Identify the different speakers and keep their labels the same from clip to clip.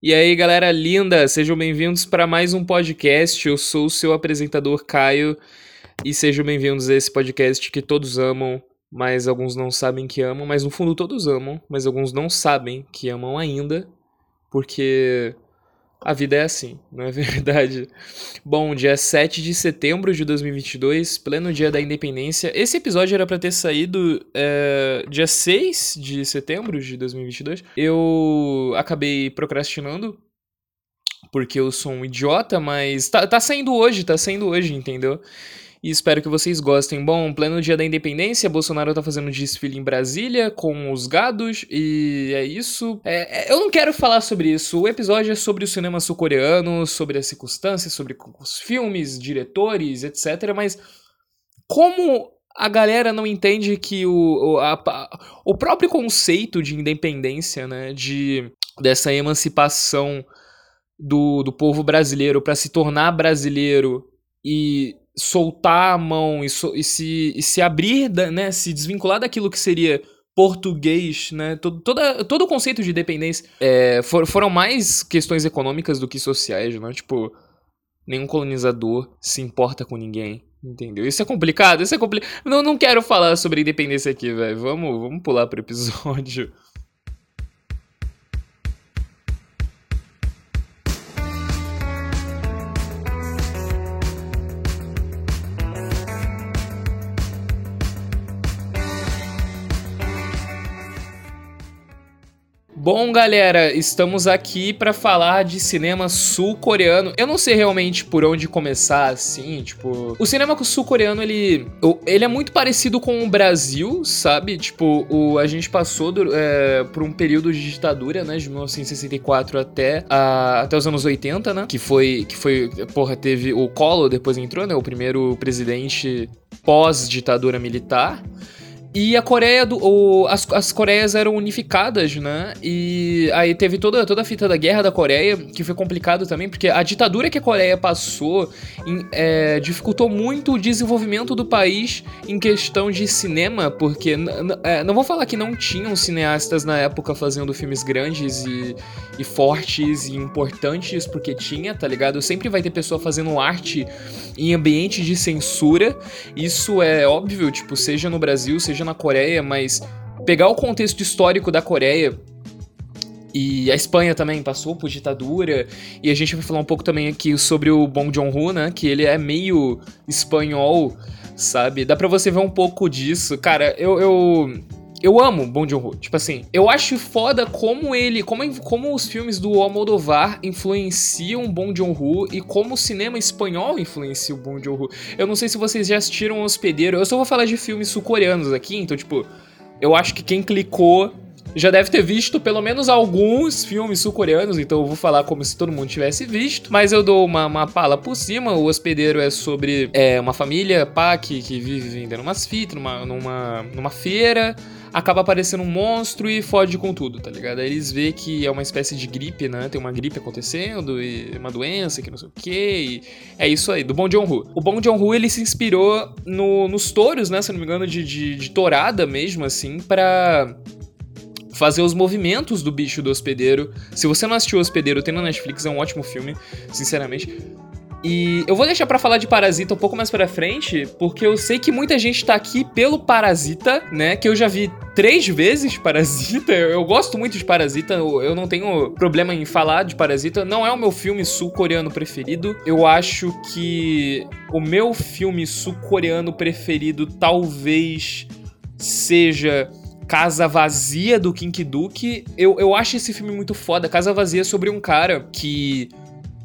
Speaker 1: E aí, galera linda, sejam bem-vindos para mais um podcast. Eu sou o seu apresentador Caio e sejam bem-vindos a esse podcast que todos amam, mas alguns não sabem que amam, mas no fundo todos amam, mas alguns não sabem que amam ainda, porque a vida é assim, não é verdade? Bom, dia 7 de setembro de 2022, pleno dia da independência. Esse episódio era para ter saído é, dia 6 de setembro de 2022. Eu acabei procrastinando, porque eu sou um idiota, mas tá, tá saindo hoje, tá saindo hoje, entendeu? E espero que vocês gostem. Bom, pleno dia da independência, Bolsonaro tá fazendo desfile em Brasília com os gados e é isso. É, é, eu não quero falar sobre isso. O episódio é sobre o cinema sul-coreano, sobre as circunstâncias, sobre os filmes, diretores, etc. Mas como a galera não entende que o, o, a, o próprio conceito de independência, né, de dessa emancipação do, do povo brasileiro para se tornar brasileiro e soltar a mão e, so, e, se, e se abrir, da, né, se desvincular daquilo que seria português, né, todo, toda, todo o conceito de dependência é, for, foram mais questões econômicas do que sociais, né, tipo, nenhum colonizador se importa com ninguém, entendeu? Isso é complicado, isso é complicado. Não, não quero falar sobre independência aqui, velho, vamos, vamos pular pro episódio. Bom, galera, estamos aqui para falar de cinema sul-coreano. Eu não sei realmente por onde começar, assim, tipo... O cinema sul-coreano, ele, ele é muito parecido com o Brasil, sabe? Tipo, o, a gente passou do, é, por um período de ditadura, né? De 1964 até, a, até os anos 80, né? Que foi, que foi... Porra, teve o Collor, depois entrou, né? O primeiro presidente pós-ditadura militar. E a Coreia do. O, as, as Coreias eram unificadas, né? E aí teve toda, toda a fita da guerra da Coreia, que foi complicado também, porque a ditadura que a Coreia passou em, é, dificultou muito o desenvolvimento do país em questão de cinema, porque é, não vou falar que não tinham cineastas na época fazendo filmes grandes e, e fortes e importantes, porque tinha, tá ligado? Sempre vai ter pessoa fazendo arte em ambiente de censura. Isso é óbvio, tipo, seja no Brasil, seja na Coreia, mas pegar o contexto histórico da Coreia e a Espanha também passou por ditadura. E a gente vai falar um pouco também aqui sobre o Bong Joon-ho, né? Que ele é meio espanhol, sabe? Dá pra você ver um pouco disso. Cara, eu, eu, eu amo Bong Joon-ho. Tipo assim, eu acho foda como ele, como, como os filmes do Almodovar influenciam Bong Joon-ho e como o cinema espanhol influencia o Bong Joon-ho. Eu não sei se vocês já assistiram O Hospedeiro. Eu só vou falar de filmes sul-coreanos aqui, então tipo, eu acho que quem clicou já deve ter visto pelo menos alguns filmes sul-coreanos, então eu vou falar como se todo mundo tivesse visto, mas eu dou uma, uma pala por cima. O hospedeiro é sobre é, uma família, pá, que, que vive vendendo umas fitas numa, numa, numa feira acaba aparecendo um monstro e fode com tudo, tá ligado? Aí eles vê que é uma espécie de gripe, né? Tem uma gripe acontecendo e uma doença que não sei o que. é isso aí, do Bong Joon-ho. O Bong Joon-ho, ele se inspirou no, nos touros, né? Se não me engano, de, de, de tourada mesmo, assim, para fazer os movimentos do bicho do hospedeiro. Se você não assistiu o Hospedeiro, tem na Netflix, é um ótimo filme, sinceramente. E eu vou deixar para falar de Parasita um pouco mais para frente, porque eu sei que muita gente tá aqui pelo Parasita, né? Que eu já vi três vezes Parasita. Eu gosto muito de Parasita, eu não tenho problema em falar de Parasita. Não é o meu filme sul-coreano preferido. Eu acho que o meu filme sul-coreano preferido talvez seja Casa Vazia do Kink Duke. Eu, eu acho esse filme muito foda. Casa Vazia é sobre um cara que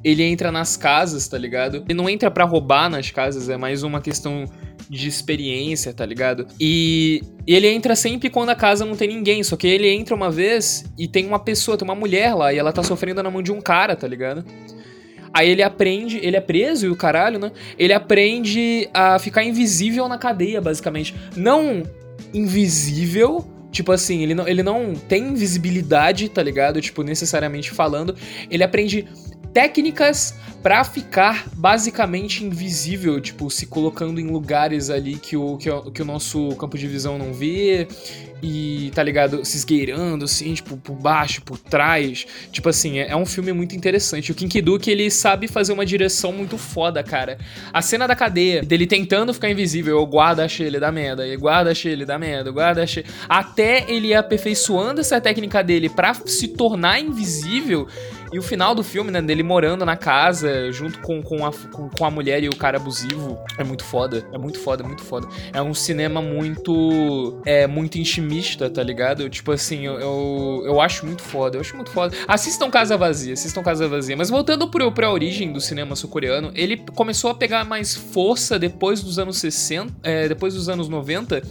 Speaker 1: ele entra nas casas, tá ligado? Ele não entra para roubar nas casas, é mais uma questão de experiência, tá ligado? E ele entra sempre quando a casa não tem ninguém, só que ele entra uma vez e tem uma pessoa, tem uma mulher lá, e ela tá sofrendo na mão de um cara, tá ligado? Aí ele aprende, ele é preso e o caralho, né? Ele aprende a ficar invisível na cadeia, basicamente. Não invisível, Tipo assim, ele não, ele não tem visibilidade, tá ligado? Tipo, necessariamente falando. Ele aprende técnicas para ficar basicamente invisível, tipo, se colocando em lugares ali que o, que o, que o nosso campo de visão não vê e, tá ligado, se esgueirando, assim, tipo, por baixo, por trás. Tipo assim, é, é um filme muito interessante. O Kinky Duke, ele sabe fazer uma direção muito foda, cara. A cena da cadeia, dele tentando ficar invisível, eu guardo achei ele da merda, e guarda achei ele da merda, guarda achei... Até ele aperfeiçoando essa técnica dele para se tornar invisível e o final do filme, né, dele morando na casa, junto com, com, a, com, com, a mulher e o cara abusivo, é muito foda. É muito foda, é muito foda. É um cinema muito. É muito intimista, tá ligado? Tipo assim, eu, eu, eu acho muito foda. Eu acho muito foda. Assistam Casa Vazia, assistam Casa Vazia. Mas voltando pro, pra origem do cinema sul-coreano, ele começou a pegar mais força depois dos anos 60, é, depois dos anos 90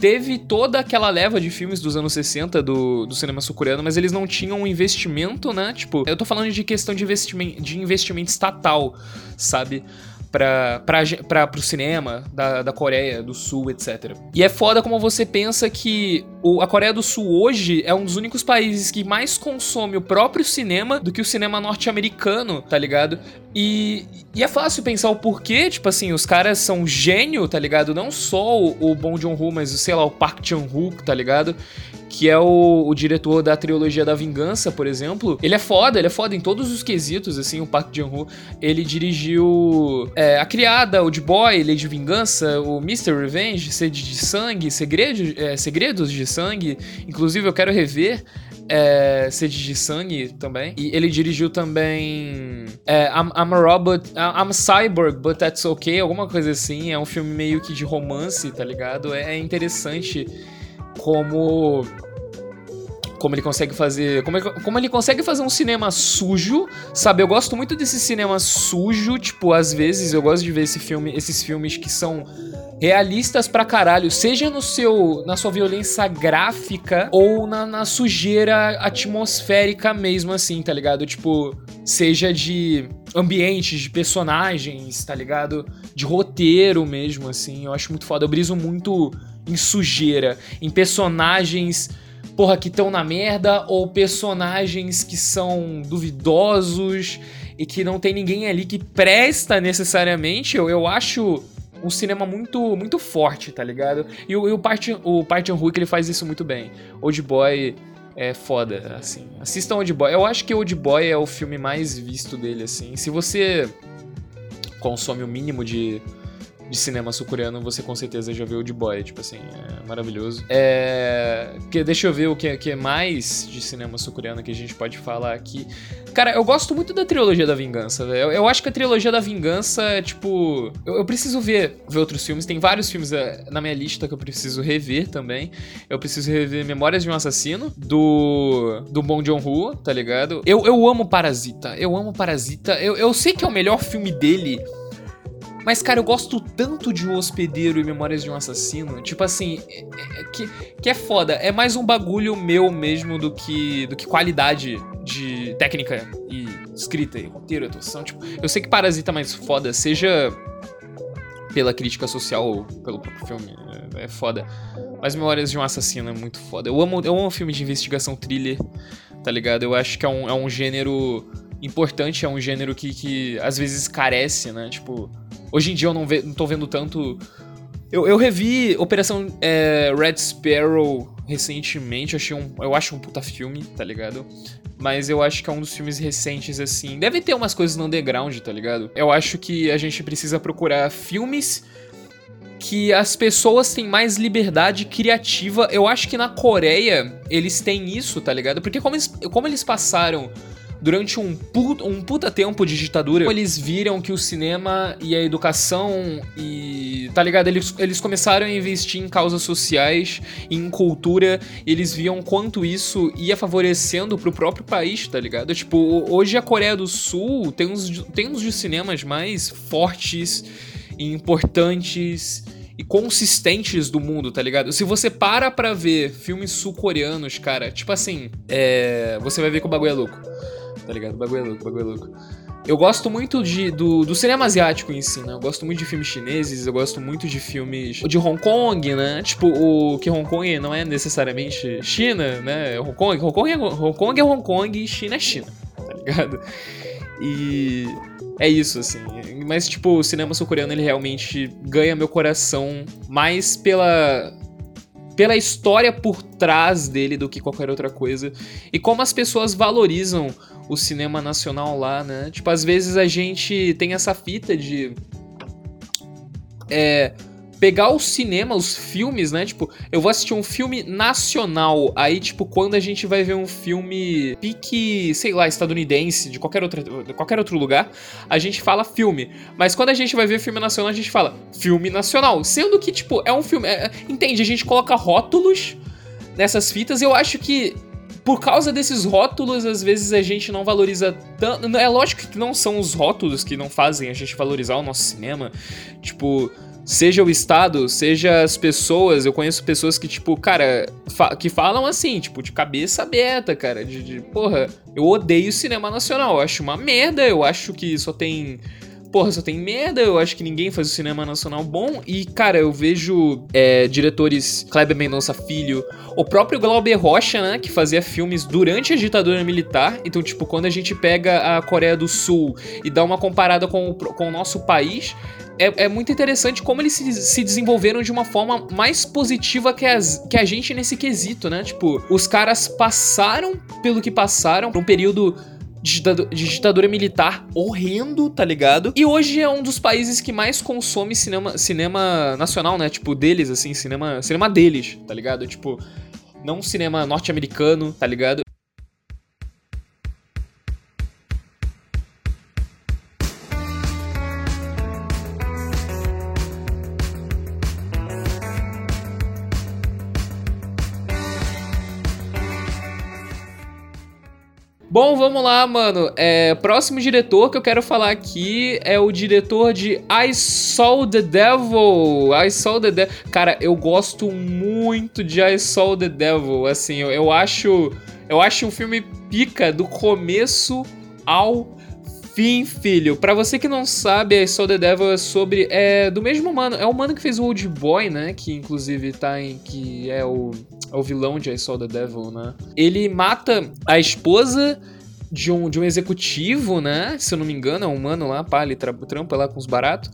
Speaker 1: teve toda aquela leva de filmes dos anos 60 do, do cinema sul-coreano, mas eles não tinham um investimento, né? Tipo, eu tô falando de questão de investimento, de investimento estatal, sabe? Para pro cinema da, da Coreia do Sul, etc. E é foda como você pensa que o, a Coreia do Sul hoje é um dos únicos países que mais consome o próprio cinema do que o cinema norte-americano, tá ligado? E, e, é fácil pensar o porquê, tipo assim, os caras são gênio, tá ligado? Não só o, o Bong Joon-ho, mas, sei lá, o Park Chan-wook, tá ligado? Que é o, o, diretor da trilogia da Vingança, por exemplo. Ele é foda, ele é foda em todos os quesitos, assim, o Park Chan-wook. Ele dirigiu é, A Criada, Old Boy, Lady Vingança, o Mr. Revenge, Sede de Sangue, Segredos, é, Segredos de Sangue. Inclusive, eu quero rever é, Sede de Sangue também. E ele dirigiu também é, I'm, I'm, a Robot, I'm a Cyborg, but that's okay, alguma coisa assim. É um filme meio que de romance, tá ligado? É, é interessante como como ele consegue fazer. Como ele, como ele consegue fazer um cinema sujo, sabe? Eu gosto muito desse cinema sujo, tipo, às vezes eu gosto de ver esse filme, esses filmes que são realistas pra caralho, seja no seu na sua violência gráfica ou na, na sujeira atmosférica mesmo assim, tá ligado? Tipo, seja de ambientes, de personagens, tá ligado? De roteiro mesmo assim. Eu acho muito foda. Eu briso muito em sujeira, em personagens, porra, que estão na merda, ou personagens que são duvidosos e que não tem ninguém ali que presta necessariamente. Eu, eu acho um cinema muito muito forte, tá ligado? E o, e o Park, o Park Chan-wook, ele faz isso muito bem. Old Boy é foda, assim. Assistam Old Boy. Eu acho que Old Boy é o filme mais visto dele, assim. Se você consome o mínimo de de cinema sul-coreano, você com certeza já viu de boy, tipo assim, é maravilhoso. É. Que, deixa eu ver o que, que é mais de cinema sul-coreano que a gente pode falar aqui. Cara, eu gosto muito da trilogia da vingança, velho. Eu, eu, acho que a trilogia da vingança tipo. Eu, eu, preciso ver, ver outros filmes. Tem vários filmes é, na minha lista que eu preciso rever também. Eu preciso rever Memórias de um Assassino, do. do Bong Joon-ho, tá ligado? Eu, eu amo Parasita. Eu amo Parasita. Eu, eu sei que é o melhor filme dele. Mas, cara, eu gosto tanto de O Hospedeiro e Memórias de um Assassino. Tipo assim, é, é, que, que é foda. É mais um bagulho meu mesmo do que, do que qualidade de técnica e escrita e roteiro, atuação. Tipo, eu sei que Parasita é mais foda, seja pela crítica social ou pelo próprio filme. É, é foda. Mas Memórias de um Assassino é muito foda. Eu amo, eu amo filme de investigação thriller, tá ligado? Eu acho que é um, é um gênero importante, é um gênero que, que às vezes carece, né? Tipo, Hoje em dia eu não, ve, não tô vendo tanto. Eu, eu revi Operação é, Red Sparrow recentemente, achei um, eu acho um puta filme, tá ligado? Mas eu acho que é um dos filmes recentes, assim. Deve ter umas coisas no underground, tá ligado? Eu acho que a gente precisa procurar filmes que as pessoas têm mais liberdade criativa. Eu acho que na Coreia eles têm isso, tá ligado? Porque como eles, como eles passaram durante um puta, um puta tempo de ditadura, eles viram que o cinema e a educação e. tá ligado? Eles, eles começaram a investir em causas sociais, em cultura, eles viam quanto isso ia favorecendo pro próprio país, tá ligado? Tipo, hoje a Coreia do Sul tem uns, tem uns de cinemas mais fortes e importantes e consistentes do mundo, tá ligado? Se você para pra ver filmes sul-coreanos, cara, tipo assim, é... você vai ver que o bagulho é louco tá ligado? O bagulho é louco, bagulho é louco. Eu gosto muito de, do, do cinema asiático em si, né? Eu gosto muito de filmes chineses, eu gosto muito de filmes de Hong Kong, né? Tipo, o que Hong Kong não é necessariamente China, né? Hong Kong, Hong Kong é Hong Kong, é Hong Kong e China é China, tá ligado? E é isso, assim. Mas, tipo, o cinema sul-coreano, ele realmente ganha meu coração mais pela pela história por trás dele do que qualquer outra coisa. E como as pessoas valorizam o cinema nacional lá, né? Tipo, às vezes a gente tem essa fita de. É, pegar o cinema, os filmes, né? Tipo, eu vou assistir um filme nacional. Aí, tipo, quando a gente vai ver um filme pique, sei lá, estadunidense, de qualquer, outra, de qualquer outro lugar, a gente fala filme. Mas quando a gente vai ver filme nacional, a gente fala filme nacional. Sendo que, tipo, é um filme. É, entende? A gente coloca rótulos nessas fitas. Eu acho que por causa desses rótulos, às vezes a gente não valoriza tanto. É lógico que não são os rótulos que não fazem a gente valorizar o nosso cinema. Tipo, seja o Estado, seja as pessoas, eu conheço pessoas que, tipo, cara, fa que falam assim, tipo, de cabeça aberta, cara, de, de, porra, eu odeio cinema nacional, eu acho uma merda, eu acho que só tem. Porra, só tem merda, eu acho que ninguém faz o cinema nacional bom. E, cara, eu vejo é, diretores Kleber Mendonça Filho, o próprio Glauber Rocha, né, que fazia filmes durante a ditadura militar. Então, tipo, quando a gente pega a Coreia do Sul e dá uma comparada com o, com o nosso país, é, é, muito interessante como eles se, se, desenvolveram de uma forma mais positiva que, as, que a gente nesse quesito, né? Tipo, os caras passaram pelo que passaram, por um período de ditadura militar horrendo, tá ligado? E hoje é um dos países que mais consome cinema, cinema nacional, né? Tipo, deles, assim, cinema, cinema deles, tá ligado? Tipo, não cinema norte-americano, tá ligado? Vamos lá, mano. É, próximo diretor que eu quero falar aqui é o diretor de I Saw the Devil. I Saw the Devil. Cara, eu gosto muito de I Saw the Devil. Assim, eu, eu acho. Eu acho um filme pica do começo ao fim, filho. Para você que não sabe, I Saw the Devil é sobre. É do mesmo mano. É o mano que fez o Old Boy, né? Que inclusive tá em. Que é o é o vilão de I Saw the Devil, né? Ele mata a esposa de um, de um executivo, né? Se eu não me engano, é um mano lá, pá, ele tra trampa lá com os baratos.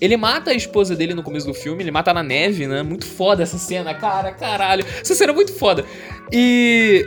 Speaker 1: Ele mata a esposa dele no começo do filme, ele mata na neve, né? Muito foda essa cena, cara, caralho. Essa cena é muito foda. E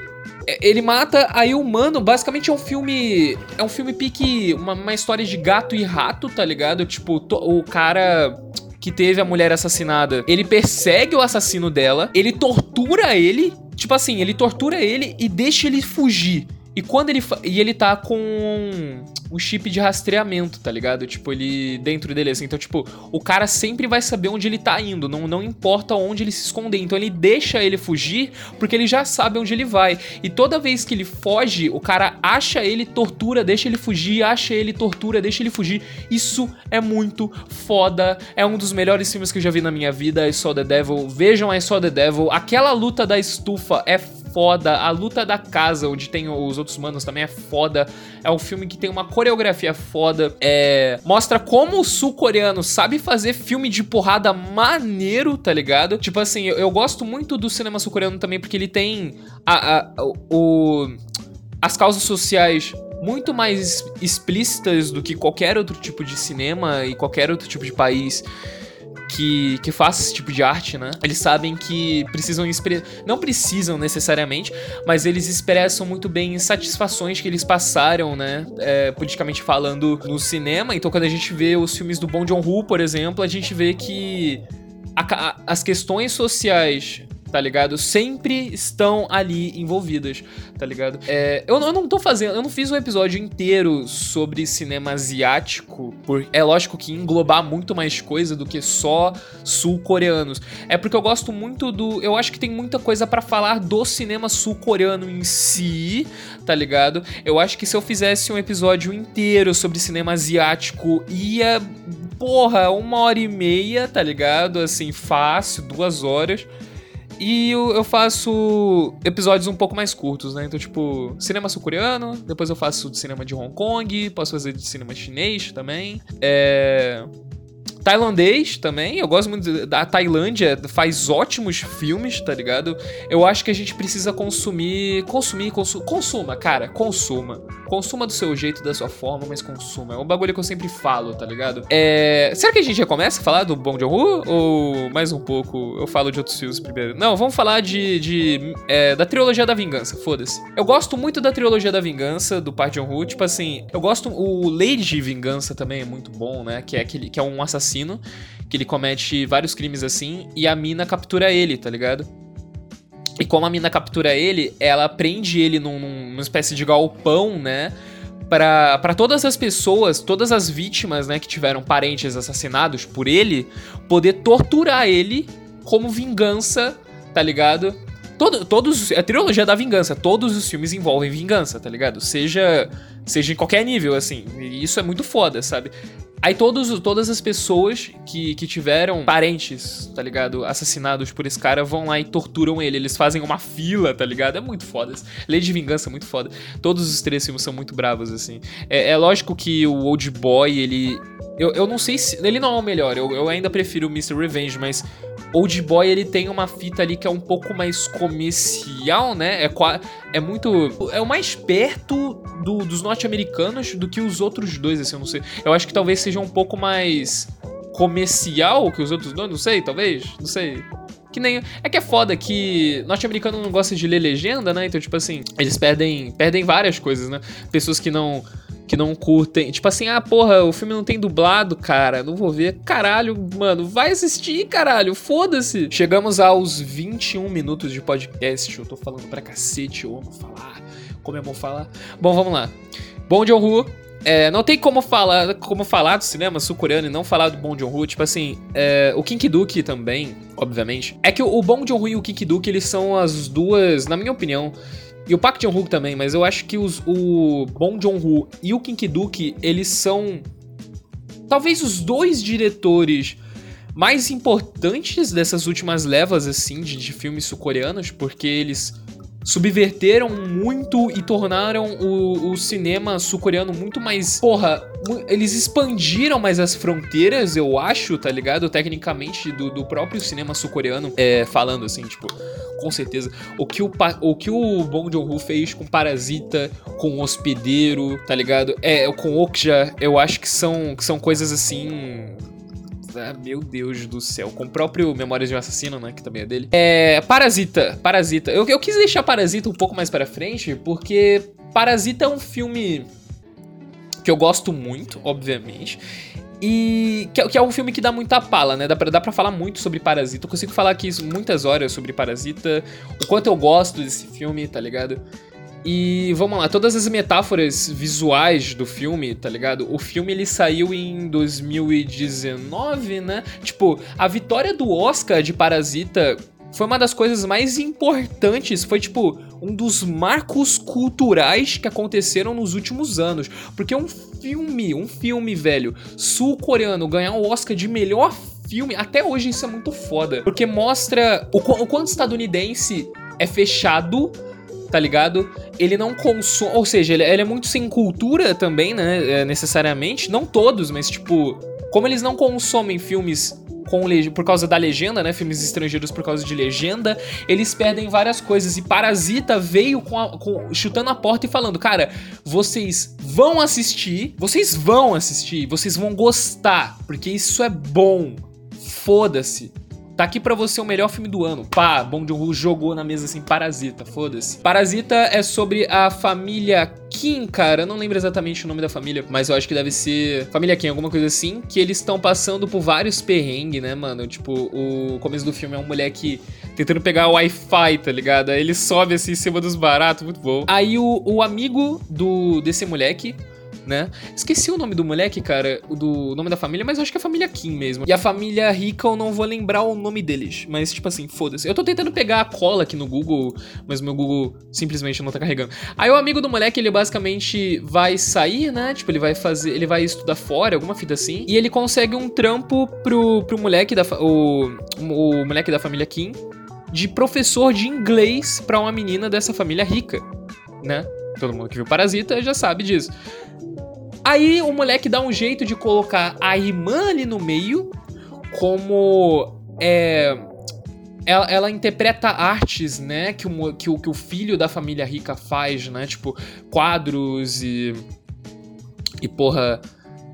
Speaker 1: ele mata, aí o mano, basicamente é um filme. É um filme pique. Uma, uma história de gato e rato, tá ligado? Tipo, to, o cara que teve a mulher assassinada, ele persegue o assassino dela, ele tortura ele, tipo assim, ele tortura ele e deixa ele fugir. E quando ele. E ele tá com o chip de rastreamento, tá ligado? Tipo, ele. Dentro dele, assim. Então, tipo, o cara sempre vai saber onde ele tá indo. Não, não importa onde ele se esconder. Então ele deixa ele fugir porque ele já sabe onde ele vai. E toda vez que ele foge, o cara acha ele, tortura, deixa ele fugir, acha ele, tortura, deixa ele fugir. Isso é muito foda. É um dos melhores filmes que eu já vi na minha vida. I Saw the Devil. Vejam I Saw the Devil. Aquela luta da estufa é foda. A luta da casa, onde tem os outros manos, também é foda. É um filme que tem uma coreografia foda. É... Mostra como o sul-coreano sabe fazer filme de porrada maneiro, tá ligado? Tipo assim, eu, eu gosto muito do cinema sul-coreano também, porque ele tem a, a, o, as causas sociais muito mais explícitas do que qualquer outro tipo de cinema e qualquer outro tipo de país que, que faça esse tipo de arte, né? Eles sabem que precisam expressar. Não precisam necessariamente, mas eles expressam muito bem insatisfações que eles passaram, né? É, politicamente falando no cinema. Então, quando a gente vê os filmes do Bong Joon-ho, por exemplo, a gente vê que a, a, as questões sociais tá ligado? Sempre estão ali envolvidas, tá ligado? É, eu, eu, não tô fazendo, eu não fiz um episódio inteiro sobre cinema asiático, por, é lógico que englobar muito mais coisa do que só sul-coreanos. É porque eu gosto muito do, eu acho que tem muita coisa para falar do cinema sul-coreano em si, tá ligado? Eu acho que se eu fizesse um episódio inteiro sobre cinema asiático, ia porra, uma hora e meia, tá ligado? Assim, fácil, duas horas. E eu, eu, faço episódios um pouco mais curtos, né? Então, tipo, cinema sul-coreano, depois eu faço de cinema de Hong Kong, posso fazer de cinema chinês também. É Tailandês também, eu gosto muito da Tailândia, faz ótimos filmes, tá ligado? Eu acho que a gente precisa consumir, consumir, consu consuma, cara, consuma. Consuma do seu jeito, da sua forma, mas consuma. É um bagulho que eu sempre falo, tá ligado? É... Será que a gente já começa a falar do Bong Joon-ho? Ou mais um pouco eu falo de outros filmes primeiro? Não, vamos falar de... de é, da trilogia da vingança, foda-se. Eu gosto muito da trilogia da vingança, do Park Joon-ho. Tipo assim, eu gosto... O Lady de Vingança também é muito bom, né? Que é, aquele, que é um assassino, que ele comete vários crimes assim, e a mina captura ele, tá ligado? E como a mina captura ele, ela prende ele num, numa espécie de galpão, né? para todas as pessoas, todas as vítimas, né, que tiveram parentes assassinados por ele, poder torturar ele como vingança, tá ligado? Todo, todos, a trilogia da vingança, todos os filmes envolvem vingança, tá ligado? Seja, seja em qualquer nível, assim. E isso é muito foda, sabe? Aí todos, todas as pessoas que, que tiveram parentes, tá ligado? Assassinados por esse cara vão lá e torturam ele. Eles fazem uma fila, tá ligado? É muito foda. Lei de Vingança é muito foda. Todos os três filmes são muito bravos, assim. É, é lógico que o Old Boy, ele. Eu, eu não sei se. Ele não é o melhor. Eu, eu ainda prefiro o Mr. Revenge, mas Old Boy ele tem uma fita ali que é um pouco mais comercial, né? É, é muito. É o mais perto do, dos norte-americanos do que os outros dois, assim, eu não sei. Eu acho que talvez seja um pouco mais comercial que os outros dois, não sei, talvez, não sei. Que nem. É que é foda que norte-americano não gosta de ler legenda, né? Então, tipo assim, eles perdem, perdem várias coisas, né? Pessoas que não que não curtem. Tipo assim, ah, porra, o filme não tem dublado, cara. Não vou ver. Caralho, mano, vai assistir, caralho. Foda-se. Chegamos aos 21 minutos de podcast. Eu tô falando pra cacete, eu amo falar. Como é bom falar? Bom, vamos lá. Bom Joon-ho. É, não tem como falar, como falar do cinema sul-coreano e não falar do Bong Joon-ho. Tipo assim, é, o Kim Ki-duk também, obviamente. É que o, o Bong Joon-ho e o Kim Ki-duk, eles são as duas, na minha opinião, e o Park Jong-hook também, mas eu acho que os, o Bong Joon-ho e o Kim Ki-duk, eles são talvez os dois diretores mais importantes dessas últimas levas assim de, de filmes sul-coreanos, porque eles subverteram muito e tornaram o, o cinema sul-coreano muito mais. Porra, eles expandiram mais as fronteiras, eu acho, tá ligado? Tecnicamente, do, do próprio cinema sul-coreano. É, falando assim, tipo, com certeza. O que o, o, que o Bong Joon-ho fez com Parasita, com Hospedeiro, tá ligado? É, com Okja, eu acho que são, que são coisas assim ah, meu Deus do céu. Com o próprio Memórias de um Assassino, né? Que também é dele. É. Parasita. Parasita. Eu, eu quis deixar Parasita um pouco mais pra frente, porque Parasita é um filme que eu gosto muito, obviamente. E que, que, é um filme que dá muita pala, né? Dá pra, dá pra falar muito sobre Parasita. Eu consigo falar aqui muitas horas sobre Parasita. O quanto eu gosto desse filme, tá ligado? E vamos lá, todas as metáforas visuais do filme, tá ligado? O filme ele saiu em 2019, né? Tipo, a vitória do Oscar de Parasita foi uma das coisas mais importantes, foi tipo um dos marcos culturais que aconteceram nos últimos anos, porque um filme, um filme velho sul-coreano ganhar o Oscar de melhor filme, até hoje isso é muito foda, porque mostra o, o quanto estadunidense é fechado tá ligado? Ele não consome. Ou seja, ele, ele, é muito sem cultura também, né? É, necessariamente. Não todos, mas tipo. Como eles não consomem filmes com por causa da legenda, né? Filmes estrangeiros por causa de legenda, eles perdem várias coisas. E Parasita veio com, a, com chutando a porta e falando: Cara, vocês vão assistir, vocês vão assistir, vocês vão gostar, porque isso é bom. Foda-se. Tá aqui pra você o melhor filme do ano. Pá, Bong Joon-ho jogou na mesa assim, Parasita, foda-se. Parasita é sobre a família Kim, cara. Eu não lembro exatamente o nome da família, mas eu acho que deve ser Família Kim, alguma coisa assim. Que eles estão passando por vários perrengues, né, mano? Tipo, o começo do filme é um moleque tentando pegar o Wi-Fi, tá ligado? Aí ele sobe assim em cima dos baratos, muito bom. Aí o, o amigo do desse moleque né? Esqueci o nome do moleque, cara, do nome da família, mas acho que é a família Kim mesmo. E a família rica eu não vou lembrar o nome deles, mas tipo assim, foda-se. Eu tô tentando pegar a cola aqui no Google, mas meu Google simplesmente não tá carregando. Aí o amigo do moleque, ele basicamente vai sair, né? Tipo, ele vai fazer, ele vai estudar fora, alguma fita assim, e ele consegue um trampo pro, pro moleque da o, o moleque da família Kim de professor de inglês para uma menina dessa família rica, né? Todo mundo que viu Parasita já sabe disso. Aí o moleque dá um jeito de colocar a irmã ali no meio como é ela, ela, interpreta artes, né, que o, que, o, que o filho da família rica faz, né, tipo, quadros e. E porra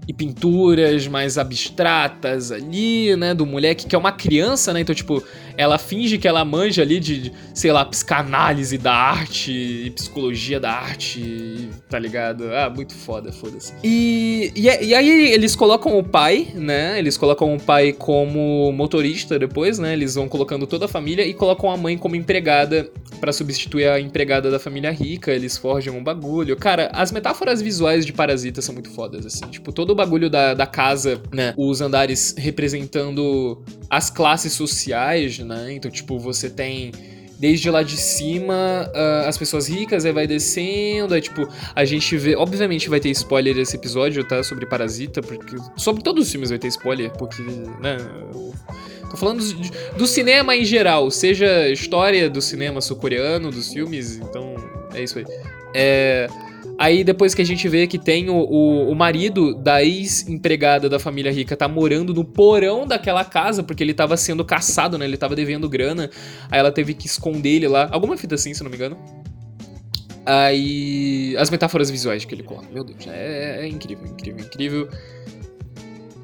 Speaker 1: e pinturas mais abstratas ali, né, do moleque que é uma criança, né? Então, tipo, ela finge que ela manja ali de, sei lá, psicanálise da arte e psicologia da arte, tá ligado? Ah, muito foda, foda-se. E, e, e, aí eles colocam o pai, né? Eles colocam o pai como motorista depois, né? Eles vão colocando toda a família e colocam a mãe como empregada para substituir a empregada da família rica. Eles forjam um bagulho. Cara, as metáforas visuais de Parasita são muito fodas, assim. Tipo, todo o bagulho da, da casa, né? Os andares representando as classes sociais, né? Então, tipo, você tem desde lá de cima uh, as pessoas ricas, aí vai descendo, aí tipo, a gente vê. Obviamente vai ter spoiler esse episódio, tá? Sobre Parasita, porque. Sobre todos os filmes vai ter spoiler, porque, né? Tô falando do, do cinema em geral, seja história do cinema sul-coreano, dos filmes, então é isso aí. É. Aí depois que a gente vê que tem o, o, o marido da ex-empregada da família rica tá morando no porão daquela casa, porque ele tava sendo caçado, né? Ele tava devendo grana. Aí ela teve que esconder ele lá. Alguma fita assim, se não me engano. Aí. As metáforas visuais que ele coloca. Meu Deus, é, é incrível, incrível, incrível.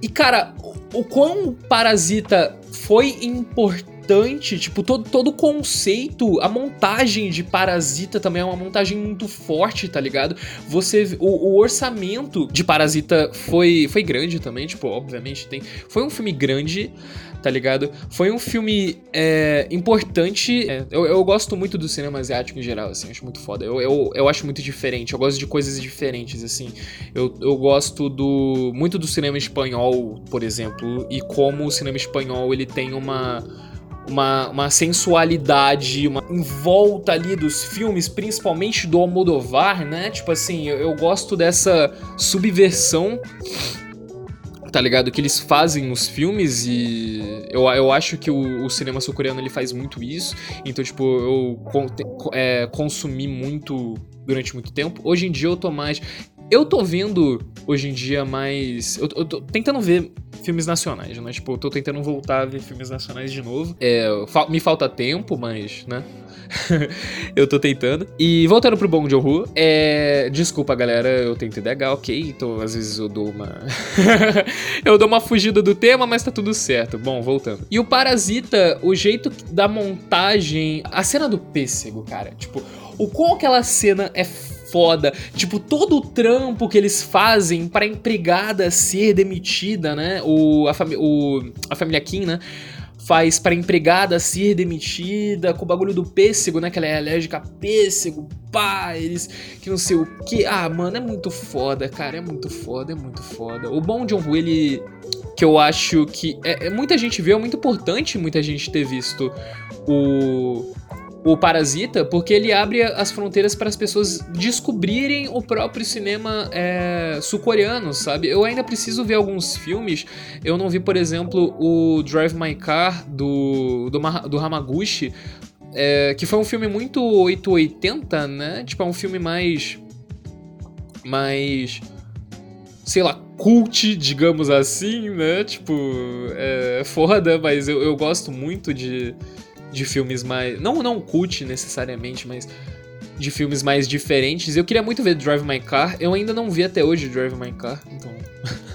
Speaker 1: E cara, o, o quão Parasita foi importante importante, tipo, todo, todo o conceito, a montagem de Parasita também é uma montagem muito forte, tá ligado? Você, o, o, orçamento de Parasita foi, foi grande também, tipo, obviamente tem, foi um filme grande, tá ligado? Foi um filme é, importante, é, eu, eu gosto muito do cinema asiático em geral, assim, acho muito foda, eu, eu, eu acho muito diferente, eu gosto de coisas diferentes, assim, eu, eu gosto do, muito do cinema espanhol, por exemplo, e como o cinema espanhol, ele tem uma uma, uma sensualidade, uma em volta ali dos filmes, principalmente do Almodovar, né? Tipo assim, eu, eu gosto dessa subversão tá ligado? Que eles fazem nos filmes e eu, eu acho que o, o cinema sul-coreano ele faz muito isso. Então, tipo, eu é, consumi muito durante muito tempo. Hoje em dia eu tô mais. Eu tô vendo hoje em dia mais. Eu, eu tô tentando ver filmes nacionais, né? Tipo, eu tô tentando voltar a ver filmes nacionais de novo. É, me falta tempo, mas, né? eu tô tentando. E voltando pro Bong Joon-ho, é... Desculpa, galera, eu tenho TDAH, ok? Então, às vezes eu dou uma... eu dou uma fugida do tema, mas tá tudo certo. Bom, voltando. E o Parasita, o jeito da montagem... A cena do pêssego, cara. Tipo, o qual aquela cena é foda. Tipo, todo o trampo que eles fazem pra empregada ser demitida, né? O, a, o, a família Kim, né? Faz pra empregada ser demitida com o bagulho do pêssego, né? Que ela é alérgica a pêssego, pá, eles que não sei o que. Ah, mano, é muito foda, cara. É muito foda, é muito foda. O Bom John Woo, ele. Que eu acho que. É, é, muita gente viu, é muito importante muita gente ter visto o o Parasita, porque ele abre as fronteiras para as pessoas descobrirem o próprio cinema é, sul-coreano, sabe? Eu ainda preciso ver alguns filmes. Eu não vi, por exemplo, o Drive My Car do, do, do Hamaguchi, é, que foi um filme muito 880, né? Tipo, é um filme mais. mais. sei lá, cult, digamos assim, né? Tipo, é foda, mas eu, eu gosto muito de de filmes mais. Não, não cult necessariamente, mas de filmes mais diferentes. Eu queria muito ver Drive My Car. Eu ainda não vi até hoje Drive My Car, então.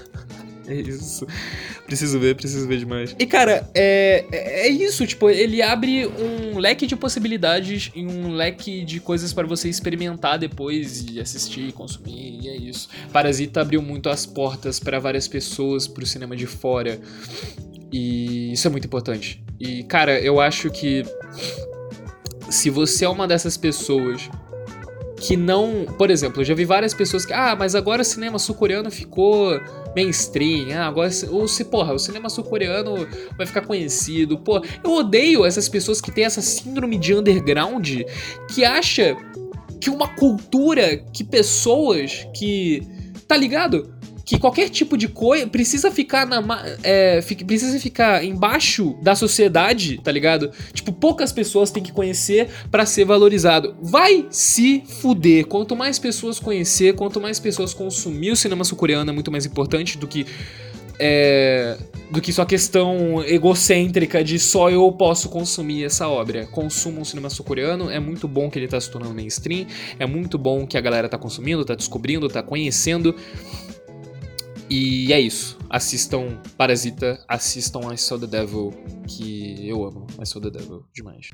Speaker 1: é isso. Preciso ver, preciso ver demais. E cara, é, é, é isso, tipo, ele abre um leque de possibilidades e um leque de coisas para você experimentar depois e assistir, consumir, e é isso. Parasita abriu muito as portas para várias pessoas pro cinema de fora. E isso é muito importante. E, cara, eu acho que se você é uma dessas pessoas que não. Por exemplo, eu já vi várias pessoas que. Ah, mas agora o cinema sul-coreano ficou mainstream. Ah, agora. Ou se, porra, o cinema sul-coreano vai ficar conhecido. Pô, eu odeio essas pessoas que têm essa síndrome de underground que acha que uma cultura, que pessoas que. Tá ligado? Que qualquer tipo de coisa precisa ficar na é, precisa ficar embaixo da sociedade, tá ligado? Tipo, poucas pessoas têm que conhecer para ser valorizado. Vai se fuder. Quanto mais pessoas conhecer, quanto mais pessoas consumir o cinema sul-coreano é muito mais importante do que é, do que sua questão egocêntrica de só eu posso consumir essa obra. Consuma um cinema sul-coreano, é muito bom que ele tá se tornando mainstream, é muito bom que a galera tá consumindo, tá descobrindo, tá conhecendo. E é isso. Assistam Parasita, assistam I Saw the Devil, que eu amo. I Saw the Devil demais.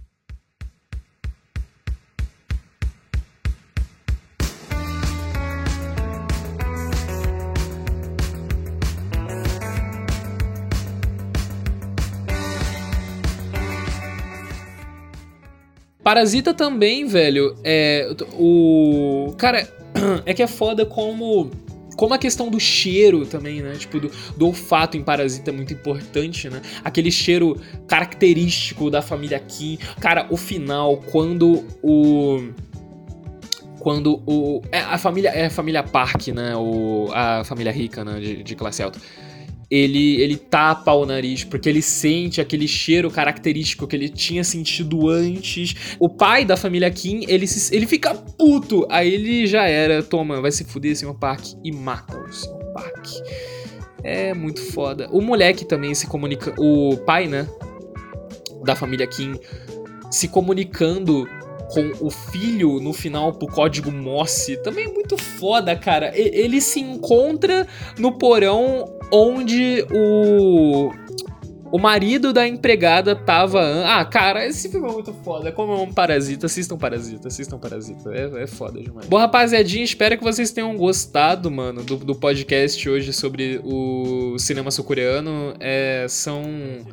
Speaker 1: Parasita também, velho, é. O. Cara, é que é foda como. Como a questão do cheiro também, né? Tipo, do, do olfato em Parasita é muito importante, né? Aquele cheiro característico da família Kim. Cara, o final, quando o quando o. É, a família. É a família Park, né? O, a família rica, né? De, de classe alta ele, ele tapa o nariz, porque ele sente aquele cheiro característico que ele tinha sentido antes. O pai da família Kim, ele, se, ele fica puto. Aí ele já era, toma, vai se fuder, senhor Park, e mata o senhor Park. É muito foda. O moleque também se comunica. O pai, né? Da família Kim se comunicando com o filho no final pro código Morse. Também é muito foda, cara. Ele se encontra no porão onde o o marido da empregada tava. Ah, cara, esse filme é muito foda. Como é um parasita, assistam Parasita, assistam Parasita. É, é foda demais. Bom, rapaziadinha, espero que vocês tenham gostado, mano, do, do podcast hoje sobre o cinema sul-coreano. É, são,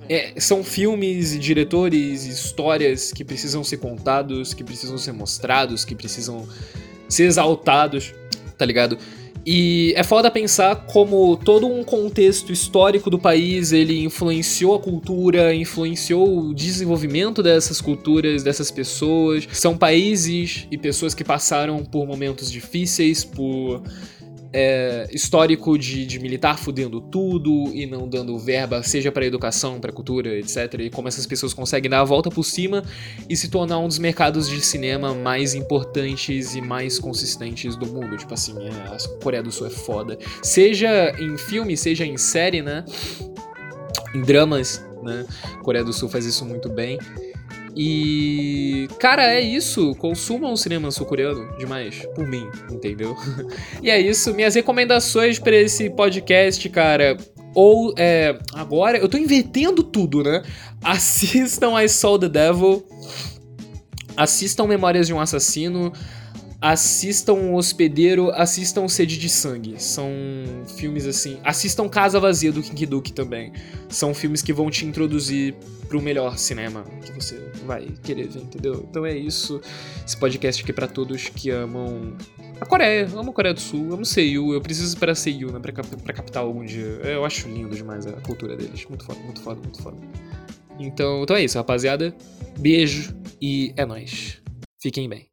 Speaker 1: é, são filmes e diretores e histórias que precisam ser contados, que precisam ser mostrados, que precisam ser exaltados, tá ligado? E é foda pensar como todo um contexto histórico do país ele influenciou a cultura, influenciou o desenvolvimento dessas culturas, dessas pessoas. São países e pessoas que passaram por momentos difíceis, por é, histórico de, de, militar fudendo tudo e não dando verba, seja para educação, para cultura, etc. E como essas pessoas conseguem dar a volta por cima e se tornar um dos mercados de cinema mais importantes e mais consistentes do mundo. Tipo assim, é, a Coreia do Sul é foda. Seja em filme, seja em série, né? Em dramas, né? Coreia do Sul faz isso muito bem. E, cara, é isso. Consumam o cinema sul-coreano demais. Por mim, entendeu? e é isso. Minhas recomendações para esse podcast, cara. Ou, é, agora, eu tô invertendo tudo, né? Assistam I Saw the Devil. Assistam Memórias de um Assassino assistam O Hospedeiro, assistam Sede de Sangue. São filmes assim. Assistam Casa Vazia do King Duke também. São filmes que vão te introduzir pro melhor cinema que você vai querer ver, entendeu? Então é isso. Esse podcast aqui é pra todos que amam a Coreia. Amo a Coreia do Sul, amo Seiyu. Eu preciso esperar Seiyu, né, pra, pra captar algum dia. Eu acho lindo demais a cultura deles. Muito foda, muito foda, muito foda. Então, então é isso, rapaziada. Beijo e é nóis. Fiquem bem.